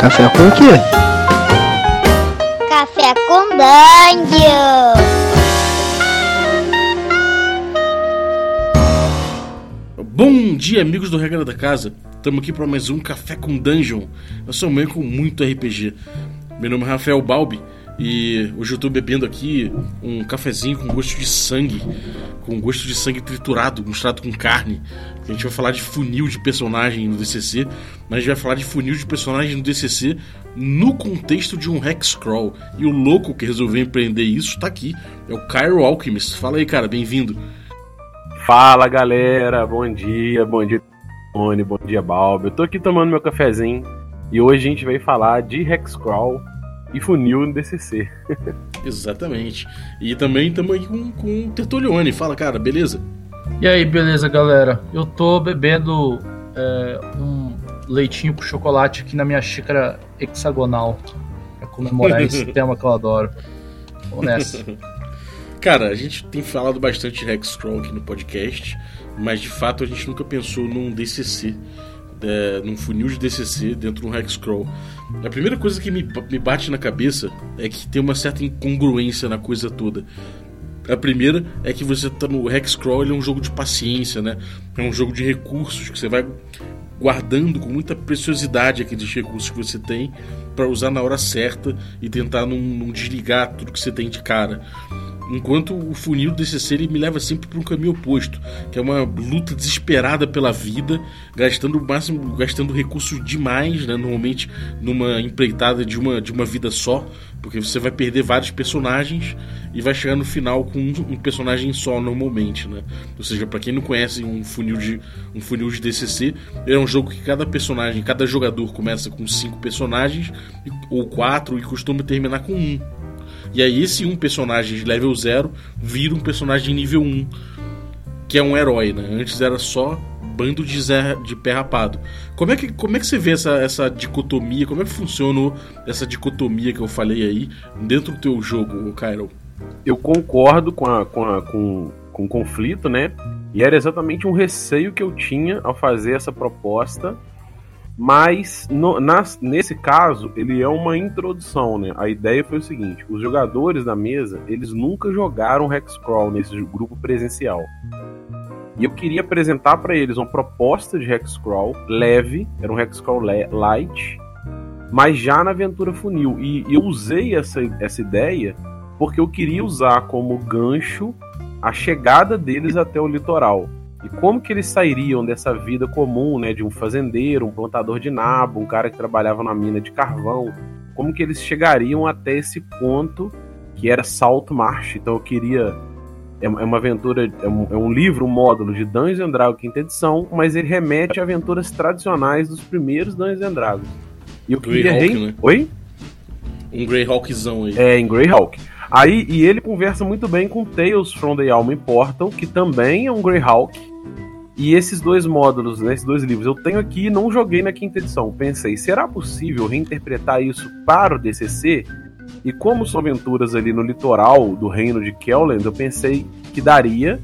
Café com o quê? Café com Dungeon! Bom dia, amigos do Regra da Casa. Estamos aqui para mais um Café com Dungeon. Eu sou um meio com muito RPG. Meu nome é Rafael Balbi e hoje eu estou bebendo aqui um cafezinho com gosto de sangue, com gosto de sangue triturado, misturado com carne. A gente vai falar de funil de personagem no DCC, mas a gente vai falar de funil de personagem no DCC no contexto de um Hexcrawl. E o louco que resolveu empreender isso está aqui, é o Cairo Alchemist. Fala aí, cara, bem-vindo. Fala galera, bom dia, bom dia Tony, bom dia Balbi. Eu tô aqui tomando meu cafezinho e hoje a gente vai falar de Hexcrawl e funil no DCC. Exatamente. E também estamos aí com, com o Tertulione. Fala, cara, beleza? E aí, beleza, galera? Eu tô bebendo é, um leitinho com chocolate aqui na minha xícara hexagonal. Pra comemorar esse tema que eu adoro. Vamos nessa. Cara, a gente tem falado bastante de Hexcrawl aqui no podcast, mas de fato a gente nunca pensou num DCC, é, num funil de DCC dentro de um Hexcrawl. A primeira coisa que me, me bate na cabeça é que tem uma certa incongruência na coisa toda. A primeira é que você tá no Hexcrawl, ele é um jogo de paciência, né? É um jogo de recursos que você vai guardando com muita preciosidade aqueles recursos que você tem para usar na hora certa e tentar não, não desligar tudo que você tem de cara. Enquanto o funil do DCC ele me leva sempre para um caminho oposto, que é uma luta desesperada pela vida, gastando o máximo, gastando recursos demais, né, normalmente numa empreitada de uma, de uma vida só, porque você vai perder vários personagens e vai chegar no final com um, um personagem só normalmente, né? Ou seja, para quem não conhece um funil de um funil de DCC, é um jogo que cada personagem, cada jogador começa com cinco personagens ou quatro e costuma terminar com um. E aí esse um personagem de level 0 vira um personagem de nível 1, que é um herói, né? Antes era só bando de, Zé, de pé rapado. Como é, que, como é que você vê essa, essa dicotomia? Como é que funciona essa dicotomia que eu falei aí dentro do teu jogo, Cairo? Eu concordo com, a, com, a, com, com o conflito, né? E era exatamente um receio que eu tinha ao fazer essa proposta mas no, nesse caso ele é uma introdução, né? A ideia foi o seguinte: os jogadores da mesa eles nunca jogaram Hexcrawl nesse grupo presencial. E eu queria apresentar para eles uma proposta de Hexcrawl leve, era um Hexcrawl light, mas já na aventura funil. E eu usei essa, essa ideia porque eu queria usar como gancho a chegada deles até o litoral. E como que eles sairiam dessa vida comum, né, de um fazendeiro, um plantador de nabo, um cara que trabalhava na mina de carvão? Como que eles chegariam até esse ponto que era Salt Marsh? Então eu queria é, é uma aventura, é um, é um livro, um módulo de Dungeons and Dragons quinta edição, mas ele remete a aventuras tradicionais dos primeiros Dungeons and Dragons. E eu queria Greyhawk, né? Oi? Um Greyhawkzão aí. É, em Greyhawk. Aí, e ele conversa muito bem com Tales from the Alma Portal, que também é um Greyhawk. E esses dois módulos, né, esses dois livros, eu tenho aqui e não joguei na quinta edição. Pensei, será possível reinterpretar isso para o DCC? E como são aventuras ali no litoral do reino de Kelland, eu pensei que daria,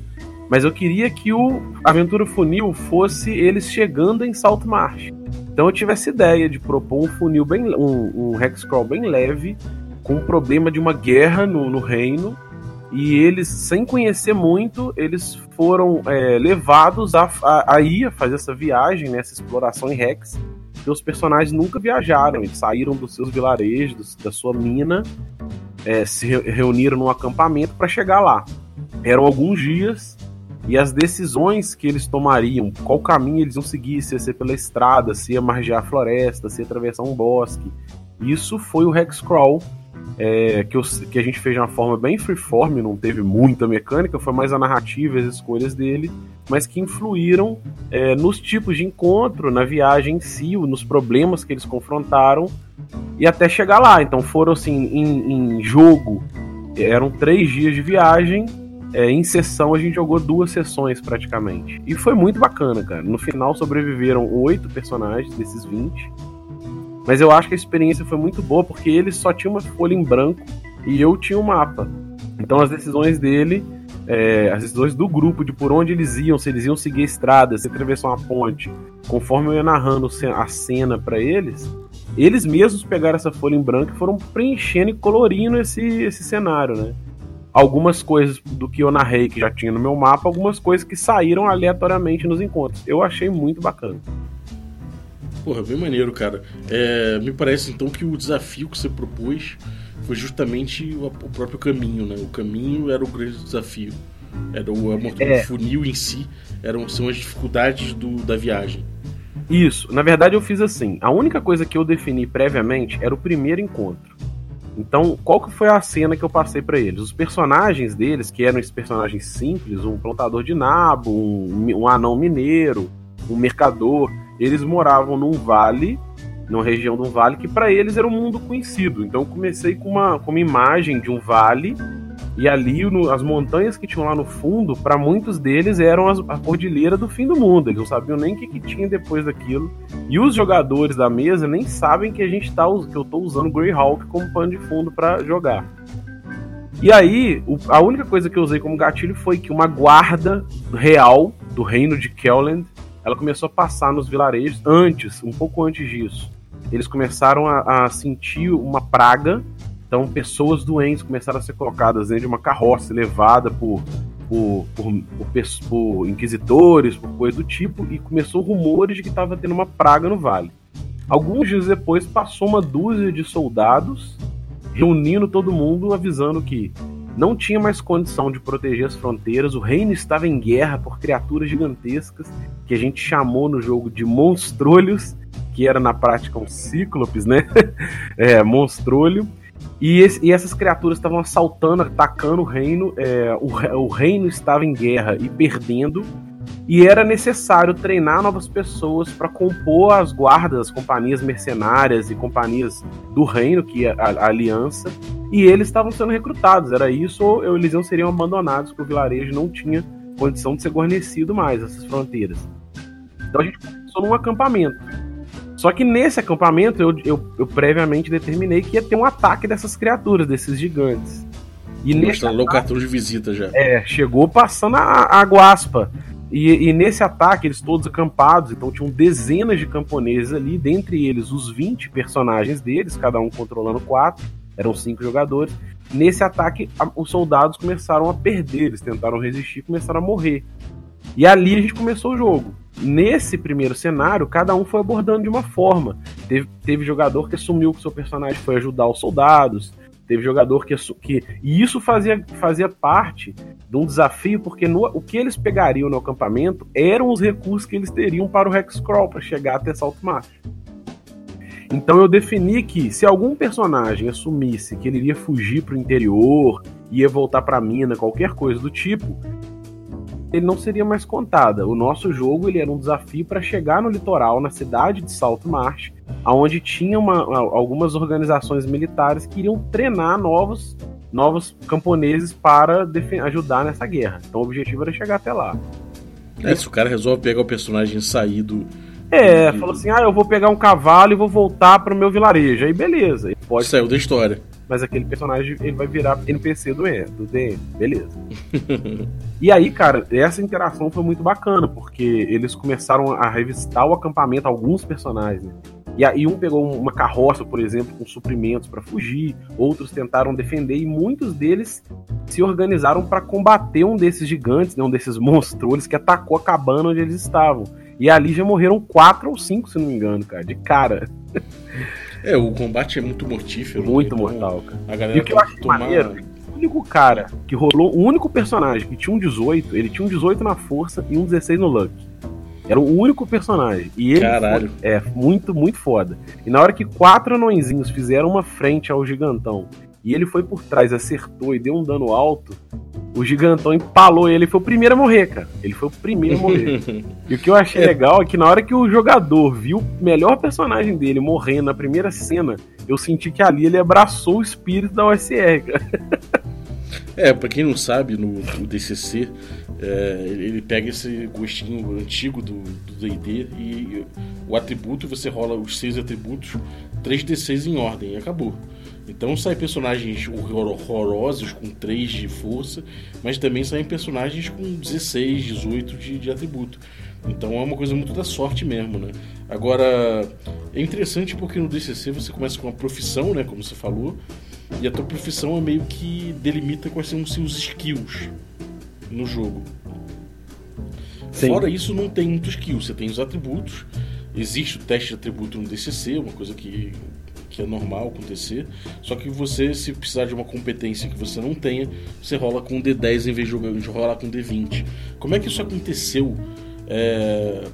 mas eu queria que o Aventura Funil fosse eles chegando em Salt Marsh. Então eu tive essa ideia de propor um funil bem um, um bem leve com o problema de uma guerra no, no reino e eles, sem conhecer muito, eles foram é, levados a, a, a, ir a fazer essa viagem, né, essa exploração em Rex, que os personagens nunca viajaram, eles saíram dos seus vilarejos, da sua mina, é, se reuniram num acampamento para chegar lá. Eram alguns dias e as decisões que eles tomariam, qual caminho eles iam seguir, se ia ser pela estrada, se ia margear a floresta, se ia atravessar um bosque. Isso foi o Hexcrawl é, que, eu, que a gente fez de uma forma bem freeform, não teve muita mecânica, foi mais a narrativa e as escolhas dele, mas que influíram é, nos tipos de encontro, na viagem em si, nos problemas que eles confrontaram e até chegar lá. Então foram assim, em, em jogo, eram três dias de viagem. É, em sessão a gente jogou duas sessões praticamente. E foi muito bacana, cara. No final sobreviveram oito personagens desses 20 mas eu acho que a experiência foi muito boa porque ele só tinha uma folha em branco e eu tinha um mapa. Então as decisões dele, é, as decisões do grupo de por onde eles iam, se eles iam seguir a estrada, se atravessar uma ponte, conforme eu ia narrando a cena para eles, eles mesmos pegaram essa folha em branco e foram preenchendo e colorindo esse, esse cenário, né? Algumas coisas do que eu narrei que já tinha no meu mapa, algumas coisas que saíram aleatoriamente nos encontros. Eu achei muito bacana. Porra, bem maneiro, cara. É, me parece então que o desafio que você propôs foi justamente o, o próprio caminho, né? O caminho era o grande desafio. Era o, é. o funil em si, eram, são as dificuldades do, da viagem. Isso. Na verdade, eu fiz assim. A única coisa que eu defini previamente era o primeiro encontro. Então, qual que foi a cena que eu passei para eles? Os personagens deles, que eram esses personagens simples, um plantador de nabo, um, um anão mineiro, um mercador, eles moravam num vale, numa região de um vale que para eles era um mundo conhecido. Então, eu comecei com uma, com uma imagem de um vale e ali, no, as montanhas que tinham lá no fundo, para muitos deles eram as, a cordilheira do fim do mundo. Eles não sabiam nem o que, que tinha depois daquilo. E os jogadores da mesa nem sabem que a gente tá, que eu tô usando Greyhawk como pano de fundo para jogar. E aí, o, a única coisa que eu usei como gatilho foi que uma guarda real do reino de Kelland, ela começou a passar nos vilarejos antes, um pouco antes disso. Eles começaram a, a sentir uma praga então, pessoas doentes começaram a ser colocadas dentro de uma carroça levada por, por, por, por, por inquisitores, por coisa do tipo, e começou rumores de que estava tendo uma praga no vale. Alguns dias depois, passou uma dúzia de soldados reunindo todo mundo, avisando que não tinha mais condição de proteger as fronteiras, o reino estava em guerra por criaturas gigantescas que a gente chamou no jogo de monstrolhos, que era na prática um cíclopes, né? é, monstrolho e, esse, e essas criaturas estavam assaltando, atacando o reino. É, o, o reino estava em guerra e perdendo. E era necessário treinar novas pessoas para compor as guardas, as companhias mercenárias e companhias do reino, que é a, a aliança. E eles estavam sendo recrutados. Era isso ou eles seriam abandonados, porque o vilarejo não tinha condição de ser guarnecido mais, essas fronteiras. Então a gente começou num acampamento. Só que nesse acampamento eu, eu, eu, previamente determinei que ia ter um ataque dessas criaturas, desses gigantes. E Mostrando o cartão de visita já. É, chegou passando a, a guaspa. E, e, nesse ataque, eles todos acampados, então tinham dezenas de camponeses ali, dentre eles os 20 personagens deles, cada um controlando quatro, eram cinco jogadores. Nesse ataque, a, os soldados começaram a perder, eles tentaram resistir começaram a morrer. E ali a gente começou o jogo. Nesse primeiro cenário, cada um foi abordando de uma forma. Teve, teve jogador que assumiu que seu personagem foi ajudar os soldados, teve jogador que, que e isso fazia, fazia parte de um desafio porque no, o que eles pegariam no acampamento eram os recursos que eles teriam para o Hexcrawl para chegar até Salto Mar. Então eu defini que se algum personagem assumisse que ele iria fugir para o interior, ia voltar para mina, qualquer coisa do tipo, ele não seria mais contada. O nosso jogo ele era um desafio para chegar no litoral, na cidade de Salto Marche, aonde tinha uma, algumas organizações militares que iriam treinar novos, novos camponeses para ajudar nessa guerra. Então o objetivo era chegar até lá. É, se o cara resolve pegar o personagem saído. É, falou assim: ah, eu vou pegar um cavalo e vou voltar para o meu vilarejo. Aí beleza. Ele pode... Saiu da história mas aquele personagem ele vai virar NPC do, e, do DM, beleza. e aí, cara, essa interação foi muito bacana, porque eles começaram a revistar o acampamento, alguns personagens, né? E aí um pegou uma carroça, por exemplo, com suprimentos para fugir, outros tentaram defender e muitos deles se organizaram para combater um desses gigantes, né, um desses monstros que atacou a cabana onde eles estavam. E ali já morreram quatro ou cinco, se não me engano, cara, de cara. É, o combate é muito mortífero. Muito né? mortal, cara. A galera e o que eu acho tomar... maneiro, o único cara que rolou, o único personagem que tinha um 18, ele tinha um 18 na força e um 16 no luck. Era o único personagem. E ele Caralho. Foi, é, muito, muito foda. E na hora que quatro anõezinhos fizeram uma frente ao gigantão e ele foi por trás, acertou e deu um dano alto, o gigantão empalou ele. Ele foi o primeiro a morrer, cara. Ele foi o primeiro a morrer. e o que eu achei é. legal é que na hora que o jogador viu o melhor personagem dele morrendo na primeira cena, eu senti que ali ele abraçou o espírito da OSR, cara. É, pra quem não sabe, no, no DCC, é, ele pega esse gostinho antigo do D&D e, e o atributo, você rola os seis atributos, 3D6 em ordem, e acabou. Então saem personagens horrorosos com 3 de força, mas também saem personagens com 16, 18 de, de atributo. Então é uma coisa muito da sorte mesmo, né? Agora, É interessante porque no DCC você começa com uma profissão, né, como você falou, e a tua profissão é meio que delimita quais são os seus skills no jogo. Sim. Fora isso, não tem muito skill. Você tem os atributos. Existe o teste de atributo no DCC, uma coisa que, que é normal acontecer. Só que você, se precisar de uma competência que você não tenha, você rola com D10 em vez de rolar com D20. Como é que isso aconteceu é,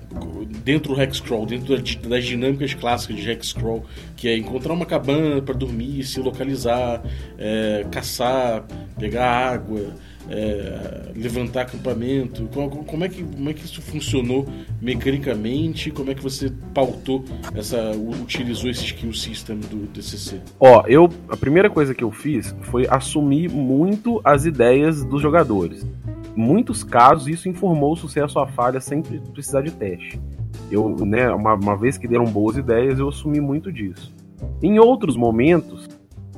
dentro do Hexcrawl, dentro das dinâmicas clássicas de Hexcrawl, que é encontrar uma cabana para dormir, se localizar, é, caçar, pegar água, é, levantar acampamento. Como, é que, como é que isso funcionou mecanicamente? Como é que você pautou essa, utilizou esse skill system do DCC? Ó, eu a primeira coisa que eu fiz foi assumir muito as ideias dos jogadores muitos casos isso informou o sucesso ou a falha sem precisar de teste. Eu, né, uma, uma vez que deram boas ideias, eu assumi muito disso. Em outros momentos,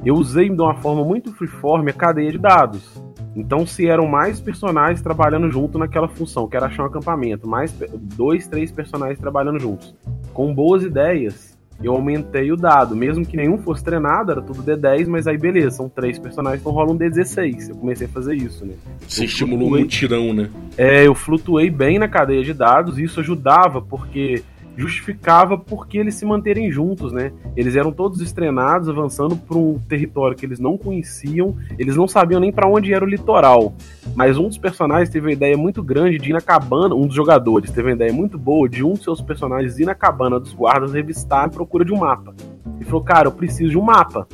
eu usei de uma forma muito freeform a cadeia de dados. Então, se eram mais personagens trabalhando junto naquela função, que era achar um acampamento, mais dois, três personagens trabalhando juntos, com boas ideias, eu aumentei o dado. Mesmo que nenhum fosse treinado, era tudo D10, mas aí beleza, são três personagens, então rola um D16. Eu comecei a fazer isso, né? Você estimulou flutuei... um tirão, né? É, eu flutuei bem na cadeia de dados, e isso ajudava, porque justificava porque eles se manterem juntos, né? Eles eram todos estrenados, avançando por um território que eles não conheciam, eles não sabiam nem para onde era o litoral. Mas um dos personagens teve uma ideia muito grande de ir na cabana, um dos jogadores teve uma ideia muito boa de um dos seus personagens ir na cabana dos guardas revistar em procura de um mapa. Ele falou, cara, eu preciso de um mapa.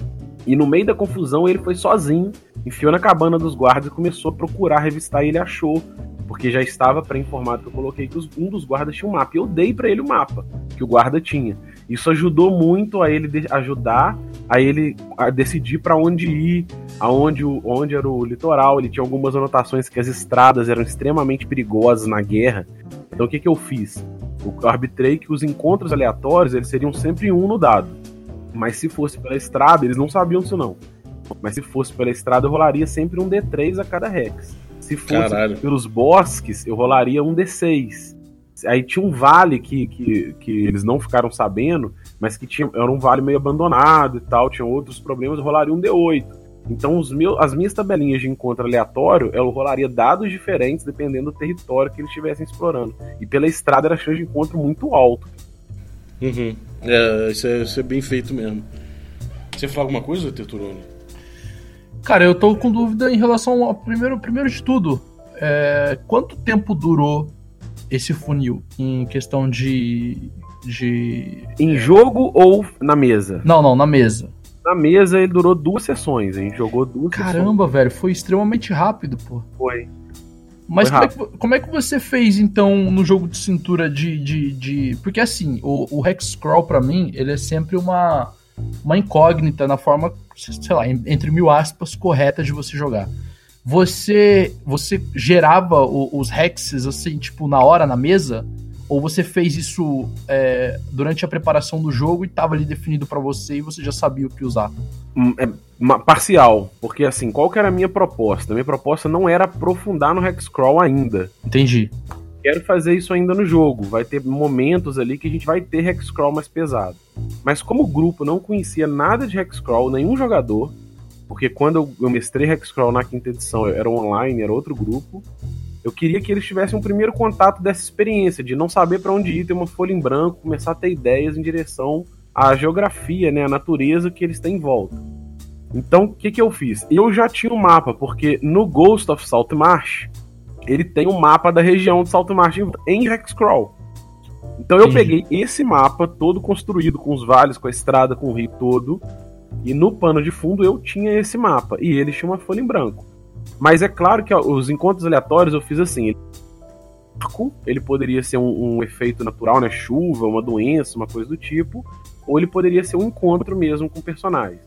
E no meio da confusão ele foi sozinho, enfiou na cabana dos guardas e começou a procurar, revistar e ele achou porque já estava pré-informado que eu coloquei que um dos guardas tinha um mapa. E eu dei para ele o mapa que o guarda tinha. Isso ajudou muito a ele ajudar a ele a decidir para onde ir, aonde onde era o litoral. Ele tinha algumas anotações que as estradas eram extremamente perigosas na guerra. Então o que, que eu fiz? Eu arbitrei que os encontros aleatórios eles seriam sempre um no dado. Mas se fosse pela estrada, eles não sabiam isso não. Mas se fosse pela estrada, eu rolaria sempre um D3 a cada Rex. Se fosse Caralho. pelos bosques, eu rolaria um D6. Aí tinha um vale que, que, que eles não ficaram sabendo, mas que tinha, era um vale meio abandonado e tal, tinha outros problemas, eu rolaria um D8. Então os meus, as minhas tabelinhas de encontro aleatório, eu rolaria dados diferentes dependendo do território que eles estivessem explorando. E pela estrada era a chance de encontro muito alto. Uhum. É, isso é, isso é bem feito mesmo. Você fala alguma coisa, Teturone? Cara, eu tô com dúvida em relação ao primeiro, primeiro de tudo. É, quanto tempo durou esse funil em questão de. de. Em jogo ou na mesa? Não, não, na mesa. Na mesa ele durou duas sessões, a gente jogou duas Caramba, sessões. velho, foi extremamente rápido, pô. Foi. Mas como é, que, como é, que, você fez, então, no jogo de cintura de. de, de... Porque assim, o, o Hex Scroll, pra mim, ele é sempre uma uma incógnita na forma, sei lá, entre mil aspas, correta de você jogar. Você você gerava o, os hexes assim, tipo, na hora, na mesa? Ou você fez isso é, durante a preparação do jogo e estava ali definido para você e você já sabia o que usar? Hum, é, parcial, porque assim, qual que era a minha proposta? Minha proposta não era aprofundar no Hexcrawl ainda. Entendi quero fazer isso ainda no jogo. Vai ter momentos ali que a gente vai ter Hexcrawl mais pesado. Mas como o grupo não conhecia nada de Hexcrawl, nenhum jogador, porque quando eu, mestrei Hexcrawl na quinta edição, era online, era outro grupo, eu queria que eles tivessem um primeiro contato dessa experiência, de não saber para onde ir, ter uma folha em branco, começar a ter ideias em direção à geografia, né, à natureza que eles têm em volta. Então, o que, que eu fiz? Eu já tinha um mapa, porque no Ghost of Saltmarsh, ele tem um mapa da região de Salto Martin em Hexcrawl. Então eu Sim. peguei esse mapa todo construído com os vales, com a estrada, com o rio todo, e no pano de fundo eu tinha esse mapa e ele tinha uma folha em branco. Mas é claro que ó, os encontros aleatórios eu fiz assim. Ele poderia ser um, um efeito natural, né? Chuva, uma doença, uma coisa do tipo ou ele poderia ser um encontro mesmo com personagens.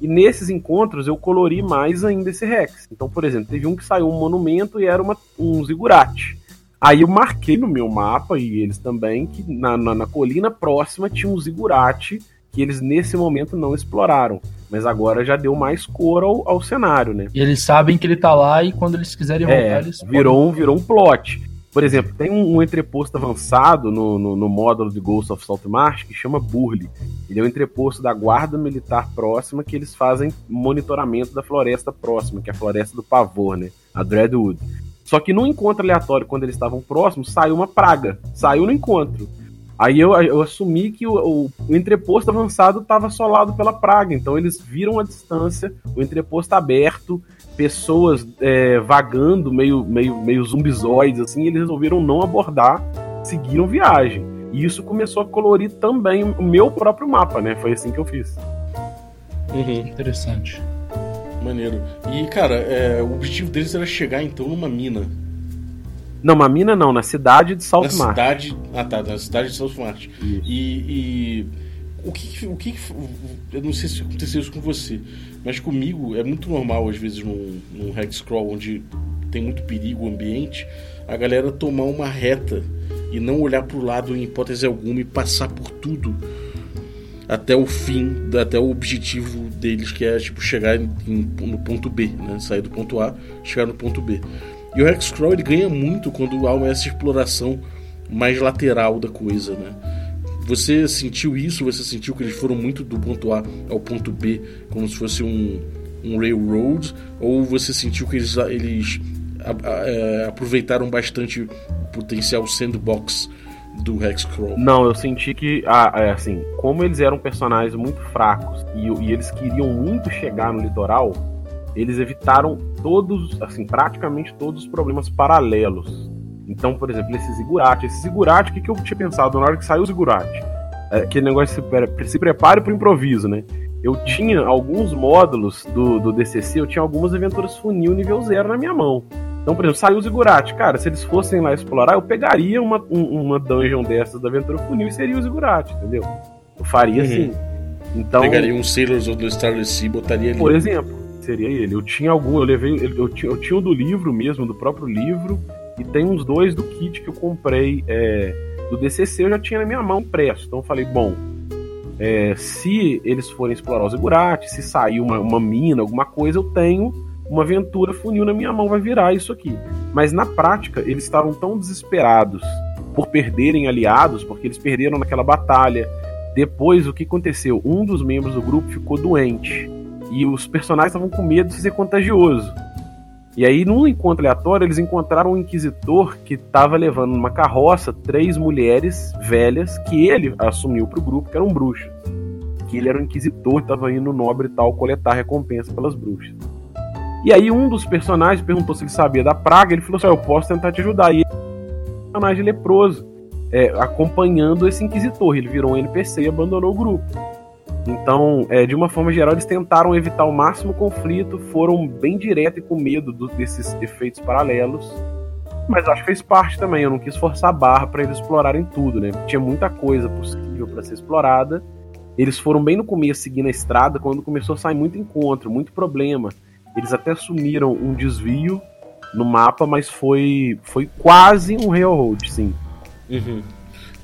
E nesses encontros eu colori mais ainda esse Rex. Então, por exemplo, teve um que saiu um monumento e era uma, um zigurate. Aí eu marquei no meu mapa, e eles também, que na, na, na colina próxima tinha um zigurate que eles nesse momento não exploraram. Mas agora já deu mais cor ao, ao cenário, né? E eles sabem que ele tá lá e quando eles quiserem voltar, é, eles virou, podem... virou um plot. Por exemplo, tem um, um entreposto avançado no, no, no, módulo de Ghost of Saltmarsh que chama Burley. Ele é um entreposto da guarda militar próxima que eles fazem monitoramento da floresta próxima, que é a floresta do pavor, né? A Dreadwood. Só que no encontro aleatório, quando eles estavam próximos, saiu uma praga. Saiu no encontro. Aí eu, eu assumi que o, o entreposto avançado estava assolado pela praga. Então eles viram a distância, o entreposto aberto, pessoas é, vagando, meio, meio, meio zumbizoides, assim, eles resolveram não abordar, seguiram viagem. E isso começou a colorir também o meu próprio mapa, né? Foi assim que eu fiz. Uhum. Interessante. Maneiro. E, cara, é, o objetivo deles era chegar então numa mina. Não, uma mina não, na cidade de South Na cidade. Ah tá, na cidade de Mart. E, e. O que, o que. Eu não sei se aconteceu isso com você, mas comigo é muito normal, às vezes, num, num Hexcrawl onde tem muito perigo o ambiente, a galera tomar uma reta e não olhar para o lado em hipótese alguma e passar por tudo até o fim, até o objetivo deles, que é tipo chegar em, no ponto B, né? sair do ponto A, chegar no ponto B. E o Hexcrawl ele ganha muito quando há essa exploração mais lateral da coisa, né? Você sentiu isso? Você sentiu que eles foram muito do ponto A ao ponto B, como se fosse um, um railroad? Ou você sentiu que eles, eles a, a, é, aproveitaram bastante o potencial sandbox do Hexcrawl? Não, eu senti que, ah, é assim, como eles eram personagens muito fracos e, e eles queriam muito chegar no litoral, eles evitaram todos, assim, praticamente todos os problemas paralelos então, por exemplo, esse Zigurate. Esse Zigurate, o que, que eu tinha pensado na hora que saiu o Zigurate? É, aquele negócio se, se prepare para o improviso, né? Eu tinha alguns módulos do, do DCC, eu tinha algumas aventuras funil nível zero na minha mão. Então, por exemplo, saiu o Zigurate. Cara, se eles fossem lá explorar, eu pegaria uma, um, uma dungeon dessas da aventura funil e seria o Zigurate, entendeu? Eu faria uhum. assim. Então, Pegaria um Sailors do Starless Sea e botaria ali. Por exemplo, seria ele. Eu tinha algum, eu levei, eu tinha, eu tinha o do livro mesmo, do próprio livro, e tem uns dois do kit que eu comprei é, do DCC, eu já tinha na minha mão impresso. Então eu falei, bom, é, se eles forem explorar os Igurati, se sair uma, uma mina, alguma coisa, eu tenho uma aventura funil na minha mão, vai virar isso aqui. Mas na prática, eles estavam tão desesperados por perderem aliados, porque eles perderam naquela batalha. Depois, o que aconteceu? Um dos membros do grupo ficou doente. E os personagens estavam com medo de ser contagioso. E aí, num encontro aleatório, eles encontraram um inquisitor que estava levando numa carroça três mulheres velhas que ele assumiu para o grupo que eram bruxas. Que ele era um inquisitor, estava indo nobre e tal coletar recompensa pelas bruxas. E aí, um dos personagens perguntou se ele sabia da praga. Ele falou assim: Eu posso tentar te ajudar. E ele um personagem leproso, é, acompanhando esse inquisitor. Ele virou um NPC e abandonou o grupo. Então, é, de uma forma geral, eles tentaram evitar o máximo conflito, foram bem direto e com medo do, desses efeitos paralelos. Mas acho que fez parte também. Eu não quis forçar a barra para eles explorarem tudo, né? Tinha muita coisa possível para ser explorada. Eles foram bem no começo seguindo a estrada, quando começou a sair muito encontro, muito problema. Eles até assumiram um desvio no mapa, mas foi, foi quase um railroad, sim. Uhum.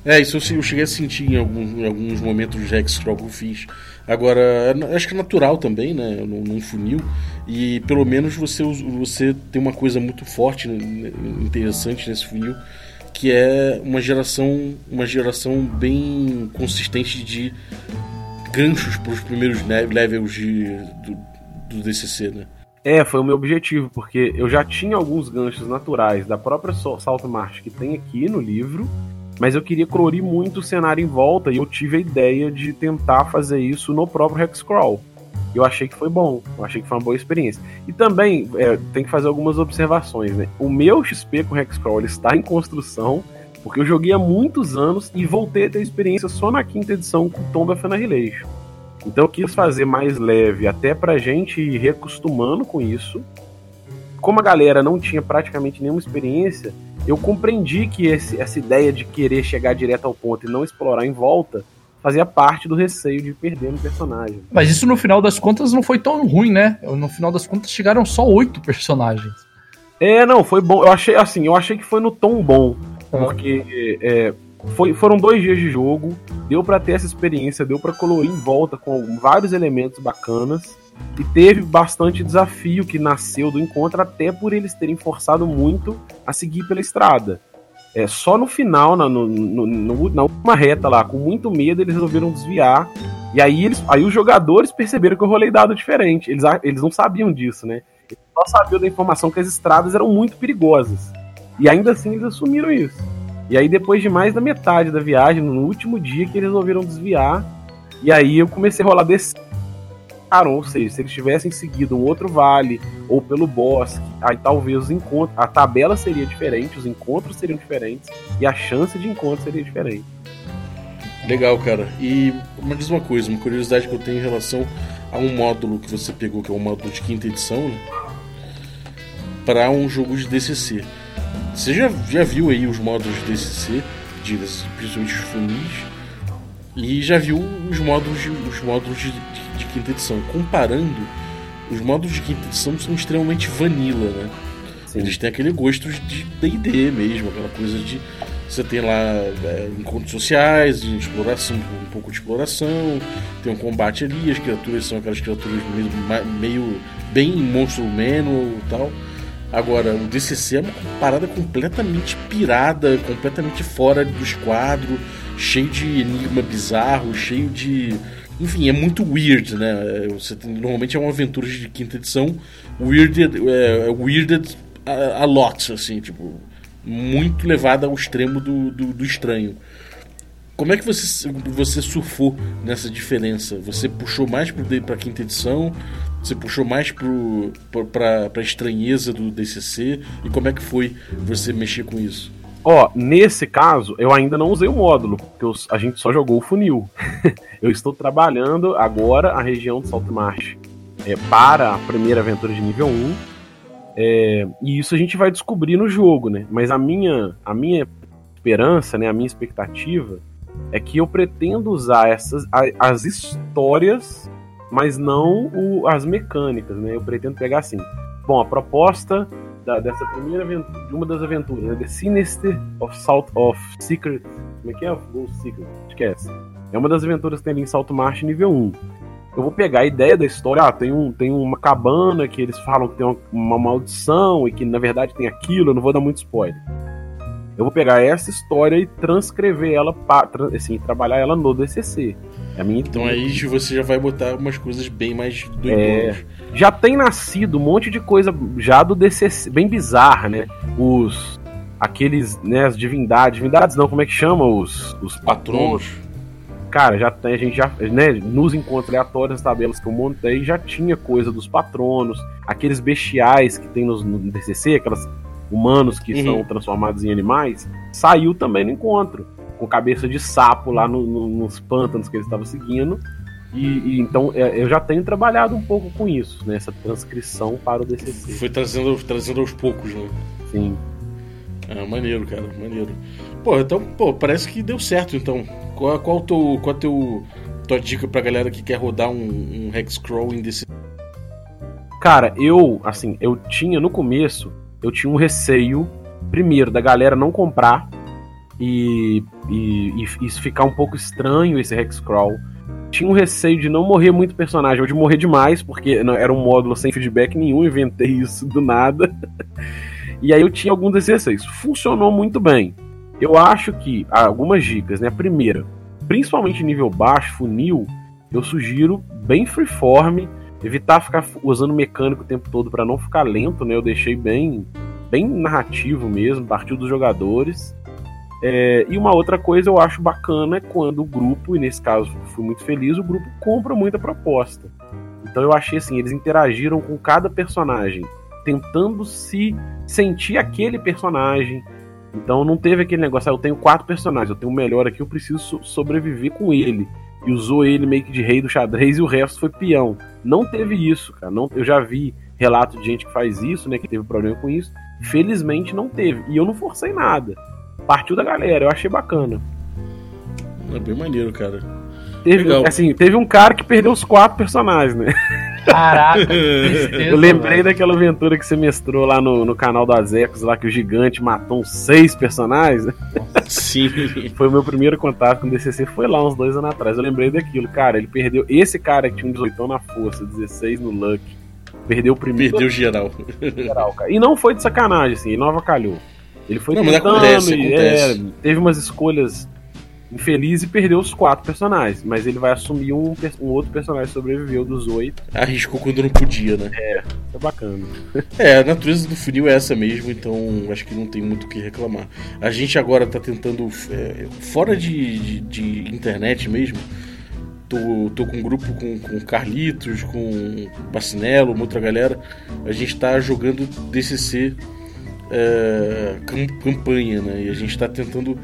É, isso eu cheguei a sentir em, alguns, em alguns momentos de Hexcrawl que eu fiz. Agora, é acho que é natural também, né? Num, num funil. E pelo menos você, você tem uma coisa muito forte, né, interessante nesse funil, que é uma geração, uma geração bem consistente de ganchos para os primeiros levels de, do, do DCC, né? É, foi o meu objetivo, porque eu já tinha alguns ganchos naturais da própria Salto Marte que tem aqui no livro, mas eu queria colorir muito o cenário em volta e eu tive a ideia de tentar fazer isso no próprio Hexcrawl. Eu achei que foi bom, eu achei que foi uma boa experiência. E também é, tem que fazer algumas observações, né? O meu XP com Hexcrawl está em construção, porque eu joguei há muitos anos e voltei a ter experiência só na quinta edição com Tomb of Annihilation. Então eu quis fazer mais leve, até pra gente ir reacostumando com isso. Como a galera não tinha praticamente nenhuma experiência, eu compreendi que esse, essa ideia de querer chegar direto ao ponto e não explorar em volta fazia parte do receio de perder um personagem. Mas isso no final das contas não foi tão ruim, né? No final das contas chegaram só oito personagens. É, não, foi bom. Eu achei assim, eu achei que foi no tom bom. Porque é, foi, foram dois dias de jogo, deu para ter essa experiência, deu para colorir em volta com vários elementos bacanas. E teve bastante desafio que nasceu do encontro, até por eles terem forçado muito a seguir pela estrada. É, só no final, na, no, no, na última reta lá, com muito medo, eles resolveram desviar. E aí, eles, aí os jogadores perceberam que eu rolei dado diferente. Eles, eles não sabiam disso, né? Eles só sabiam da informação que as estradas eram muito perigosas. E ainda assim eles assumiram isso. E aí, depois de mais da metade da viagem, no último dia que eles resolveram desviar, e aí eu comecei a rolar desse ou seja, se eles tivessem seguido um outro vale ou pelo bosque, aí talvez os encontros, a tabela seria diferente, os encontros seriam diferentes e a chance de encontro seria diferente. Legal, cara. E me diz uma coisa, uma curiosidade que eu tenho em relação a um módulo que você pegou, que é o módulo de quinta edição, né? Para um jogo de DCC. Você já, já viu aí os módulos de DCC, de, principalmente os funis, e já viu os módulos de, os módulos de, de, de, quinta edição. Comparando, os módulos de quinta edição são extremamente vanilla, né? Sim. Eles têm aquele gosto de D&D mesmo, aquela coisa de você tem lá é, encontros sociais, de exploração, um pouco de exploração, tem um combate ali, as criaturas são aquelas criaturas meio, meio bem monstro manual e tal. Agora, o DCC é uma parada completamente pirada, completamente fora do esquadro, cheio de enigma bizarro, cheio de. Enfim, é muito weird, né? Você tem, normalmente é uma aventura de quinta edição, weirded, é, é weirded a, a lot, assim, tipo, muito levada ao extremo do, do, do estranho. Como é que você, você surfou nessa diferença? Você puxou mais para quinta edição? Você puxou mais para a estranheza do DCC? E como é que foi você mexer com isso? Ó, nesse caso, eu ainda não usei o módulo, porque a gente só jogou o funil. eu estou trabalhando agora a região de Saltmarsh é, para a primeira aventura de nível 1. É, e isso a gente vai descobrir no jogo, né? Mas a minha, a minha esperança, né, a minha expectativa é que eu pretendo usar essas as histórias mas não o, as mecânicas, né? Eu pretendo pegar assim. Bom, a proposta da, dessa primeira aventura, de uma das aventuras, né? The Sinister of Salt of Secret. Como é que é? Ghost Secret. Que é. É uma das aventuras que tem ali em Salto Marche nível 1. Eu vou pegar a ideia da história. Ah, tem, um, tem uma cabana que eles falam que tem uma, uma maldição e que na verdade tem aquilo. Eu não vou dar muito spoiler. Eu vou pegar essa história e transcrever ela, pra, assim, trabalhar ela no DCC. É a minha então aí você já vai botar umas coisas bem mais doidonas. É, já tem nascido um monte de coisa já do DCC, bem bizarra, né? Os aqueles, né, as divindades, divindades não, como é que chama os os patronos? Cara, já tem, a gente já, né, nos encontros aleatórios, as tabelas que eu montei, já tinha coisa dos patronos, aqueles bestiais que tem nos, no DCC, aquelas humanos que uhum. são transformados em animais, saiu também no encontro com cabeça de sapo lá no, no, nos pântanos que ele estava seguindo. E, e, então é, eu já tenho trabalhado um pouco com isso, né, transcrição para o DCC. Foi trazendo, trazendo aos poucos, né? Sim. É, maneiro, cara, maneiro. Pô, então, pô, parece que deu certo, então. Qual, qual, teu, qual a teu, tua dica pra galera que quer rodar um, um Hexcrawl em DCC? Cara, eu, assim, eu tinha no começo, eu tinha um receio, primeiro, da galera não comprar e, e, e isso ficar um pouco estranho, esse Hexcrawl. Tinha um receio de não morrer muito personagem, ou de morrer demais, porque era um módulo sem feedback nenhum, inventei isso do nada. e aí eu tinha alguns desses receios. Funcionou muito bem. Eu acho que algumas dicas, né? Primeira, principalmente nível baixo, funil, eu sugiro bem freeform, evitar ficar usando mecânico o tempo todo para não ficar lento, né? Eu deixei bem bem narrativo mesmo, partiu dos jogadores. É, e uma outra coisa eu acho bacana é quando o grupo, e nesse caso fui muito feliz, o grupo compra muita proposta. Então eu achei assim, eles interagiram com cada personagem, tentando se sentir aquele personagem. Então não teve aquele negócio, ah, eu tenho quatro personagens, eu tenho o melhor aqui, eu preciso sobreviver com ele. E usou ele meio que de rei do xadrez e o resto foi peão. Não teve isso, cara. Não, eu já vi relato de gente que faz isso, né, que teve problema com isso. Felizmente não teve. E eu não forcei nada partiu da galera, eu achei bacana. É bem maneiro, cara. Teve, assim, teve um cara que perdeu os quatro personagens, né? Caraca, Eu lembrei daquela aventura que você mestrou lá no, no canal das Ecos, lá que o gigante matou uns seis personagens. Né? Sim. Foi o meu primeiro contato com o DCC, foi lá uns dois anos atrás. Eu lembrei daquilo, cara. Ele perdeu. Esse cara que tinha um 18 na força, 16 no Luck, perdeu o primeiro. Perdeu geral. geral cara. E não foi de sacanagem, assim, ele não avacalhou. Ele foi Não, mas tentando, acontece, acontece. é, teve umas escolhas infelizes e perdeu os quatro personagens. Mas ele vai assumir um, um outro personagem que sobreviveu dos oito. Arriscou quando não podia, né? Isso é bacana. É, a natureza do funil é essa mesmo, então acho que não tem muito o que reclamar. A gente agora tá tentando, é, fora de, de, de internet mesmo, tô, tô com um grupo com, com Carlitos, com Bacinello, uma outra galera, a gente tá jogando DCC é, cam- campanha, né? E a gente tá tentando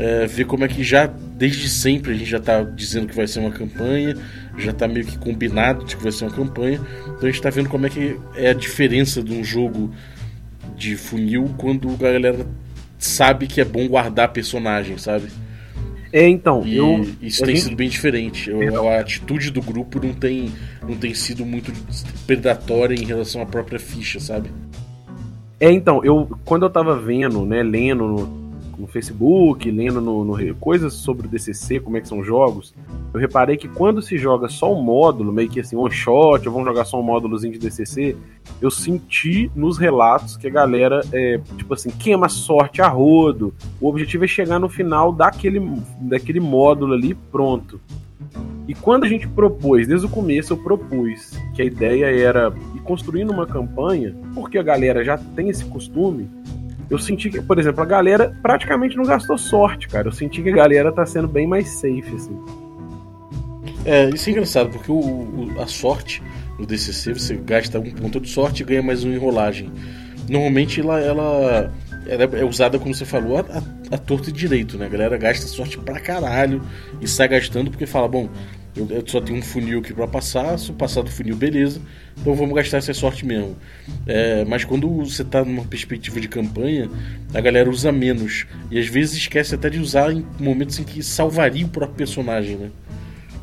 é, ver como é que já, desde sempre, a gente já tá dizendo que vai ser uma campanha, já tá meio que combinado de que vai ser uma campanha, então a gente tá vendo como é que é a diferença de um jogo de funil quando a galera sabe que é bom guardar personagem, sabe? É, então, E eu. isso tem gente- sido bem diferente. Eu- a atitude do grupo não tem, não tem sido muito predatória em relação à própria ficha, sabe? É, então, eu quando eu tava vendo, né, lendo no, no Facebook, lendo no, no coisas sobre o DCC, como é que são os jogos, eu reparei que quando se joga só um módulo, meio que assim, one shot, ou vamos jogar só um módulozinho de DCC, eu senti nos relatos que a galera, é, tipo assim, queima sorte a rodo. O objetivo é chegar no final daquele, daquele módulo ali pronto. E quando a gente propôs, desde o começo eu propus que a ideia era ir construindo uma campanha, porque a galera já tem esse costume, eu senti que, por exemplo, a galera praticamente não gastou sorte, cara. Eu senti que a galera tá sendo bem mais safe, assim. É, isso é engraçado, porque o, o- a sorte no DCC, você gasta um ponto de sorte e ganha mais um em rolagem. Normalmente ela, ela, ela é usada, como você falou, a, a, a torto e direito, né? A galera gasta sorte pra caralho e sai gastando porque fala, bom, eu, só tenho um funil aqui pra passar, se eu passar do funil, beleza, então vamos gastar essa sorte mesmo. É, mas quando você tá numa perspectiva de campanha, a galera usa menos. E às vezes esquece até de usar em momentos em que salvaria o próprio personagem, né?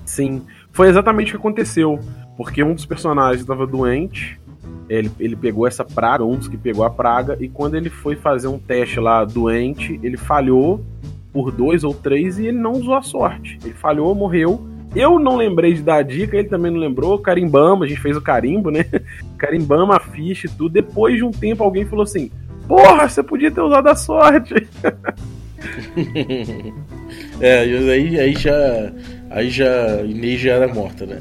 Sim, foi exatamente o que aconteceu. Porque um dos personagens estava doente, ele, ele pegou essa praga, um dos que pegou a praga, e quando ele foi fazer um teste lá doente, ele falhou por dois ou três e ele não usou a sorte. Ele falhou, morreu. Eu não lembrei de dar a dica, ele também não lembrou. Carimbamos, a gente fez o carimbo, né? Carimbamos a ficha e tudo. Depois de um tempo, alguém falou assim: Porra, você podia ter usado a sorte. É, aí, aí já. Aí já. Inês já era morta, né?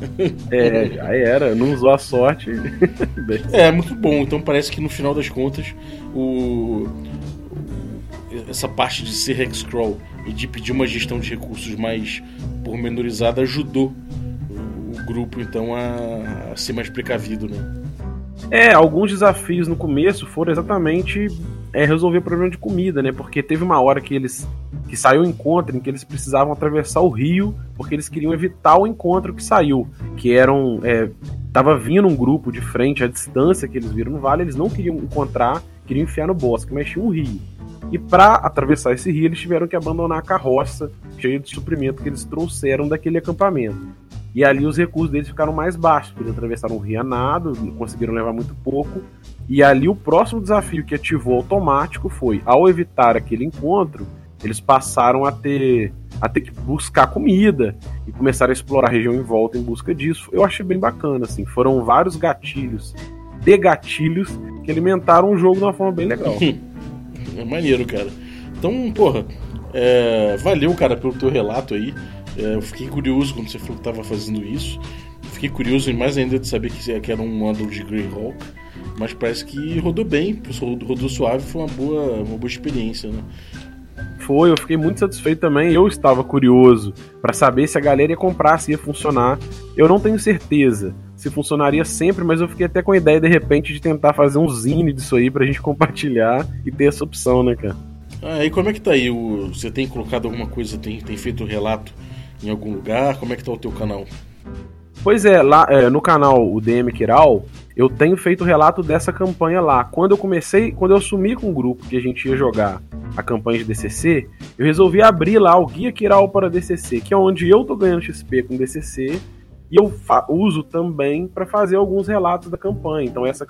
É, já era, não usou a sorte. É, muito bom. Então parece que no final das contas, o. Essa parte de ser Hexcrawl e de pedir uma gestão de recursos mais pormenorizada ajudou o, o grupo, então, a, a ser mais precavido, né? É, alguns desafios no começo foram exatamente é, resolver o problema de comida, né? Porque teve uma hora que eles. que saiu o encontro em que eles precisavam atravessar o rio, porque eles queriam evitar o encontro que saiu. Que eram. É, tava vindo um grupo de frente, à distância que eles viram no vale, eles não queriam encontrar, queriam enfiar no bosque, mas tinha um rio. E para atravessar esse rio, eles tiveram que abandonar a carroça cheia de suprimento que eles trouxeram daquele acampamento. E ali os recursos deles ficaram mais baixos, porque eles atravessaram um rio a nado, conseguiram levar muito pouco. E ali o próximo desafio que ativou automático foi, ao evitar aquele encontro, eles passaram a ter a ter que buscar comida e começaram a explorar a região em volta em busca disso. Eu achei bem bacana, assim. Foram vários gatilhos de gatilhos que alimentaram o jogo de uma forma bem legal. É maneiro, cara. Então, porra, é, valeu, cara, pelo teu relato aí. É, eu fiquei curioso quando você falou que tava fazendo isso. Fiquei curioso e mais ainda de saber que, era um módulo de Greyhawk. Mas parece que rodou bem, rodou suave, foi uma boa, uma boa experiência, né? Foi, eu fiquei muito satisfeito também. Eu estava curioso para saber se a galera ia comprar, se ia funcionar. Eu não tenho certeza se funcionaria sempre, mas eu fiquei até com a ideia de repente de tentar fazer um zine disso aí pra gente compartilhar e ter essa opção, né, cara? Ah, e como é que tá aí? Você tem colocado alguma coisa, tem, tem feito relato em algum lugar? Como é que tá o teu canal? Pois é, lá é, no canal o DM Kiral, eu tenho feito relato dessa campanha lá. Quando eu comecei, quando eu assumi com o grupo que a gente ia jogar a campanha de DCC, eu resolvi abrir lá o Guia Kiral para DCC, que é onde eu tô ganhando XP com DCC e eu uso também para fazer alguns relatos da campanha. Então essa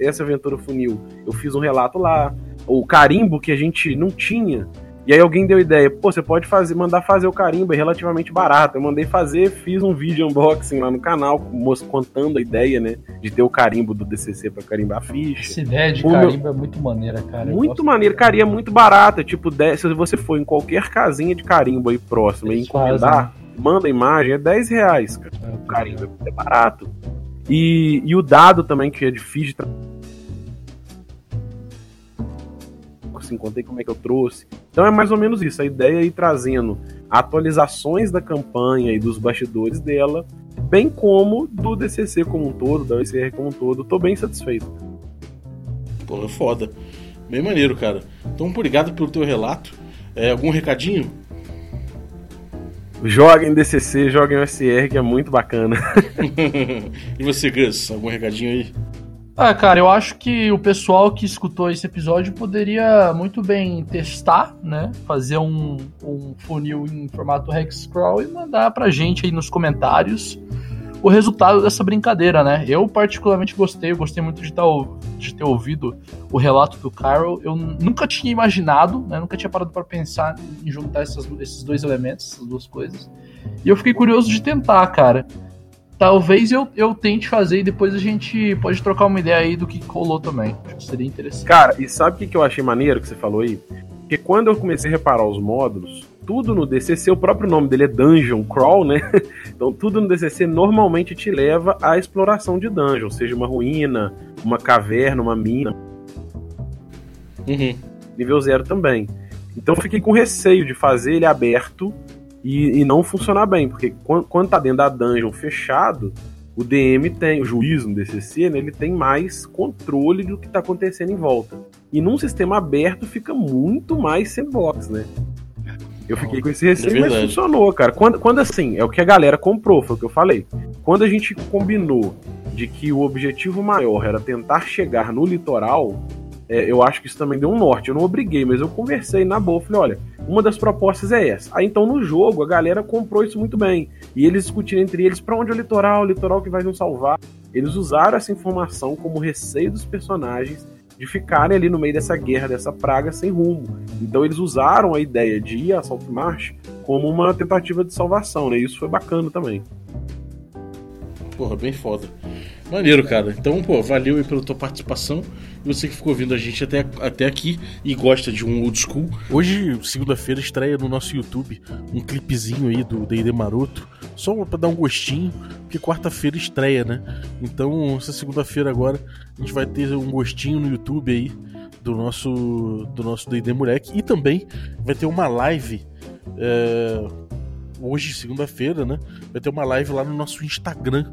essa aventura funil, eu fiz um relato lá. O carimbo que a gente não tinha E aí alguém deu ideia, pô, você pode fazer, mandar fazer o carimbo, é relativamente barato. Eu mandei fazer, fiz um vídeo unboxing lá no canal, contando a ideia, né, de ter o carimbo do DCC para carimbar a ficha. Essa ideia de carimbo meu... é muito maneira, cara. Muito maneira, cara, e é muito barata, tipo, se você for em qualquer casinha de carimbo aí próxima e encomendar, fazem. manda imagem, é 10 reais, cara. É, o carimbo é barato. E, e o dado também, que é difícil de assim, contei como é que eu trouxe. Então é mais ou menos isso, a ideia é ir trazendo atualizações da campanha e dos bastidores dela, bem como do DCC como um todo, da OCR como um todo. Tô bem satisfeito. Pô, é foda. Bem maneiro, cara. Então, obrigado pelo teu relato. É, algum recadinho? Joguem DCC, joguem OSR, que é muito bacana. e você, Gus, algum recadinho aí? Ah, cara, eu acho que o pessoal que escutou esse episódio poderia muito bem testar, né? Fazer um, um funil em formato Hexcrawl e mandar pra gente aí nos comentários o resultado dessa brincadeira, né? Eu particularmente gostei, eu gostei muito de, tá, de ter ouvido o relato do Carol. Eu nunca tinha imaginado, né? Nunca tinha parado para pensar em juntar essas, esses dois elementos, essas duas coisas. E eu fiquei curioso de tentar, cara talvez eu, eu tente fazer e depois a gente pode trocar uma ideia aí do que rolou também. Acho que seria interessante. Cara, e sabe o que, que eu achei maneiro que você falou aí? Porque quando eu comecei a reparar os módulos, tudo no DCC, o próprio nome dele é Dungeon Crawl, né? Então tudo no DCC normalmente te leva à exploração de dungeon, seja uma ruína, uma caverna, uma mina. Uhum. Nível zero também. Então eu fiquei com receio de fazer ele aberto e, e não funcionar bem, porque quando, quando tá dentro da dungeon fechado, o DM tem, o juiz no DCC, né, ele tem mais controle do que tá acontecendo em volta. E num sistema aberto fica muito mais sandbox, né? Eu fiquei com esse receio, é mas funcionou, cara. Quando, quando assim, é o que a galera comprou, foi o que eu falei. Quando a gente combinou de que o objetivo maior era tentar chegar no litoral, é, eu acho que isso também deu um norte. Eu não obriguei, mas eu conversei na boa. Falei, olha, uma das propostas é essa. Aí então no jogo a galera comprou isso muito bem. E eles discutiram entre eles para onde é o litoral, o litoral que vai nos salvar. Eles usaram essa informação como receio dos personagens de ficarem ali no meio dessa guerra, dessa praga sem rumo. Então eles usaram a ideia de ir a Saltmarsh como uma tentativa de salvação, né? Isso foi bacana também. Porra, bem foda. Maneiro, cara. Então, pô, valeu aí pela tua participação. E você que ficou ouvindo a gente até, até aqui e gosta de um old school. Hoje, segunda-feira, estreia no nosso YouTube um clipezinho aí do D&D Maroto. Só pra dar um gostinho, porque quarta-feira estreia, né? Então, essa segunda-feira agora, a gente vai ter um gostinho no YouTube aí do nosso do nosso D&D Moleque. E também vai ter uma live... É hoje, segunda-feira, né? Vai ter uma live lá no nosso Instagram,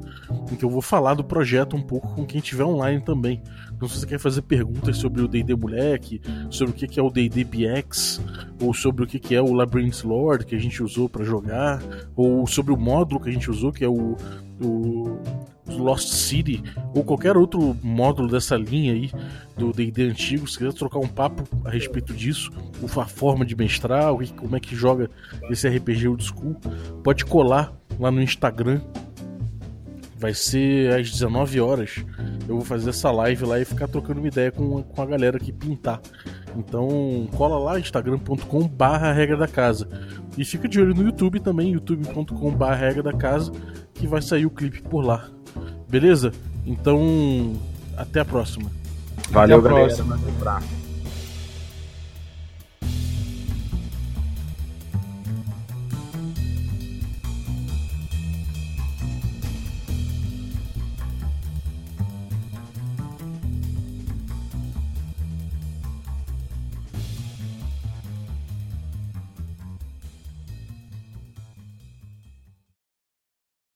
em que eu vou falar do projeto um pouco com quem estiver online também. Então, se você quer fazer perguntas sobre o DD Moleque, sobre o que é o DD BX, ou sobre o que é o Labyrinth Lord que a gente usou para jogar, ou sobre o módulo que a gente usou, que é o, o Lost City ou qualquer outro módulo dessa linha aí do D&D antigo, se quiser trocar um papo a respeito disso, a forma de mestrar, como é que joga esse RPG old school, pode colar lá no Instagram. Vai ser às 19 horas. Eu vou fazer essa live lá e ficar trocando uma ideia com, com a galera que pintar. Então cola lá instagram.com barra regra da casa. E fica de olho no YouTube também, youtube.com barra regra da casa, que vai sair o clipe por lá. Beleza? Então, até a próxima. Valeu, até a galera. Próxima.